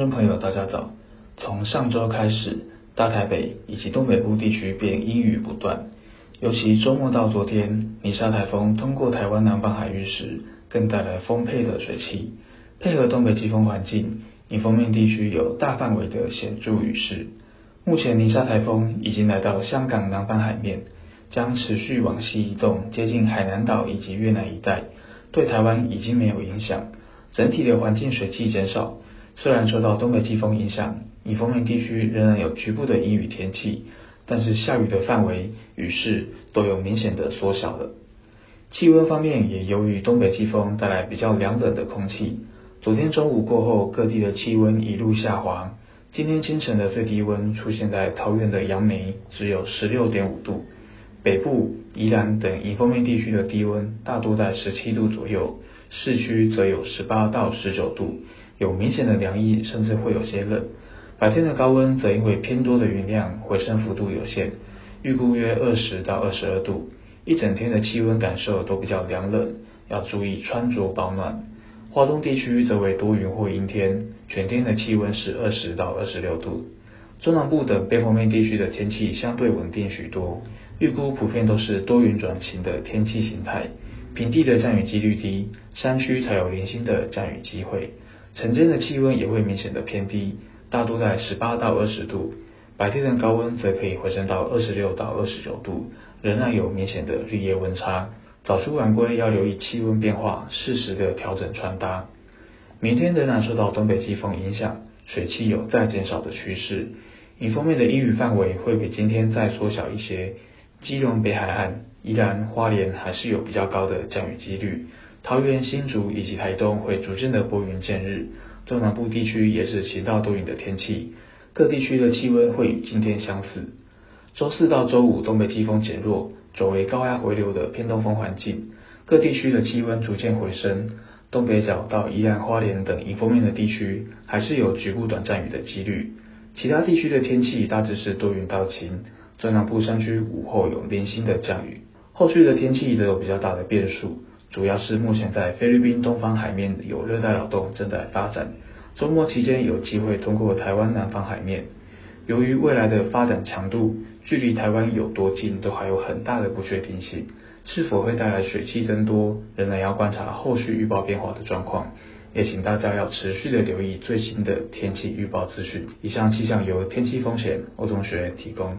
观众朋友，大家早。从上周开始，大台北以及东北部地区便阴雨不断，尤其周末到昨天，尼莎台风通过台湾南方海域时，更带来丰沛的水汽，配合东北季风环境，以封面地区有大范围的显著雨势。目前尼莎台风已经来到香港南方海面，将持续往西移动，接近海南岛以及越南一带，对台湾已经没有影响。整体的环境水汽减少，虽然受到东北季风影响，以风面地区仍然有局部的阴雨天气，但是下雨的范围、雨势都有明显的缩小了。气温方面也由于东北季风带来比较凉冷的空气，昨天中午过后，各地的气温一路下滑。今天清晨的最低温出现在桃园的杨梅，只有十六点五度。北部、宜兰等迎风面地区的低温大多在十七度左右，市区则有十八到十九度，有明显的凉意，甚至会有些冷。白天的高温则因为偏多的云量，回升幅度有限，预估约二十到二十二度。一整天的气温感受都比较凉冷，要注意穿着保暖。华东地区则为多云或阴天，全天的气温是二十到二十六度。中南部等背方面地区的天气相对稳定许多，预估普遍都是多云转晴的天气形态。平地的降雨几率低，山区才有零星的降雨机会。晨间的气温也会明显的偏低，大多在十八到二十度。白天的高温则可以回升到二十六到二十九度，仍然有明显的日夜温差。早出晚归要留意气温变化，适时的调整穿搭。明天仍然受到东北季风影响，水汽有再减少的趋势。迎风面的阴雨范围会比今天再缩小一些。基隆北海岸、宜兰花莲还是有比较高的降雨几率。桃园、新竹以及台东会逐渐的拨云见日。中南部地区也是晴到多云的天气。各地区的气温会与今天相似。周四到周五东北季风减弱。转为高压回流的偏东风环境，各地区的气温逐渐回升。东北角到宜兰花莲等迎风面的地区，还是有局部短暂雨的几率。其他地区的天气大致是多云到晴。中南部山区午后有零星的降雨。后续的天气则有比较大的变数，主要是目前在菲律宾东方海面有热带扰动正在发展，周末期间有机会通过台湾南方海面。由于未来的发展强度，距离台湾有多近都还有很大的不确定性，是否会带来水汽增多，仍然要观察后续预报变化的状况。也请大家要持续的留意最新的天气预报资讯。以上气象由天气风险欧同学提供。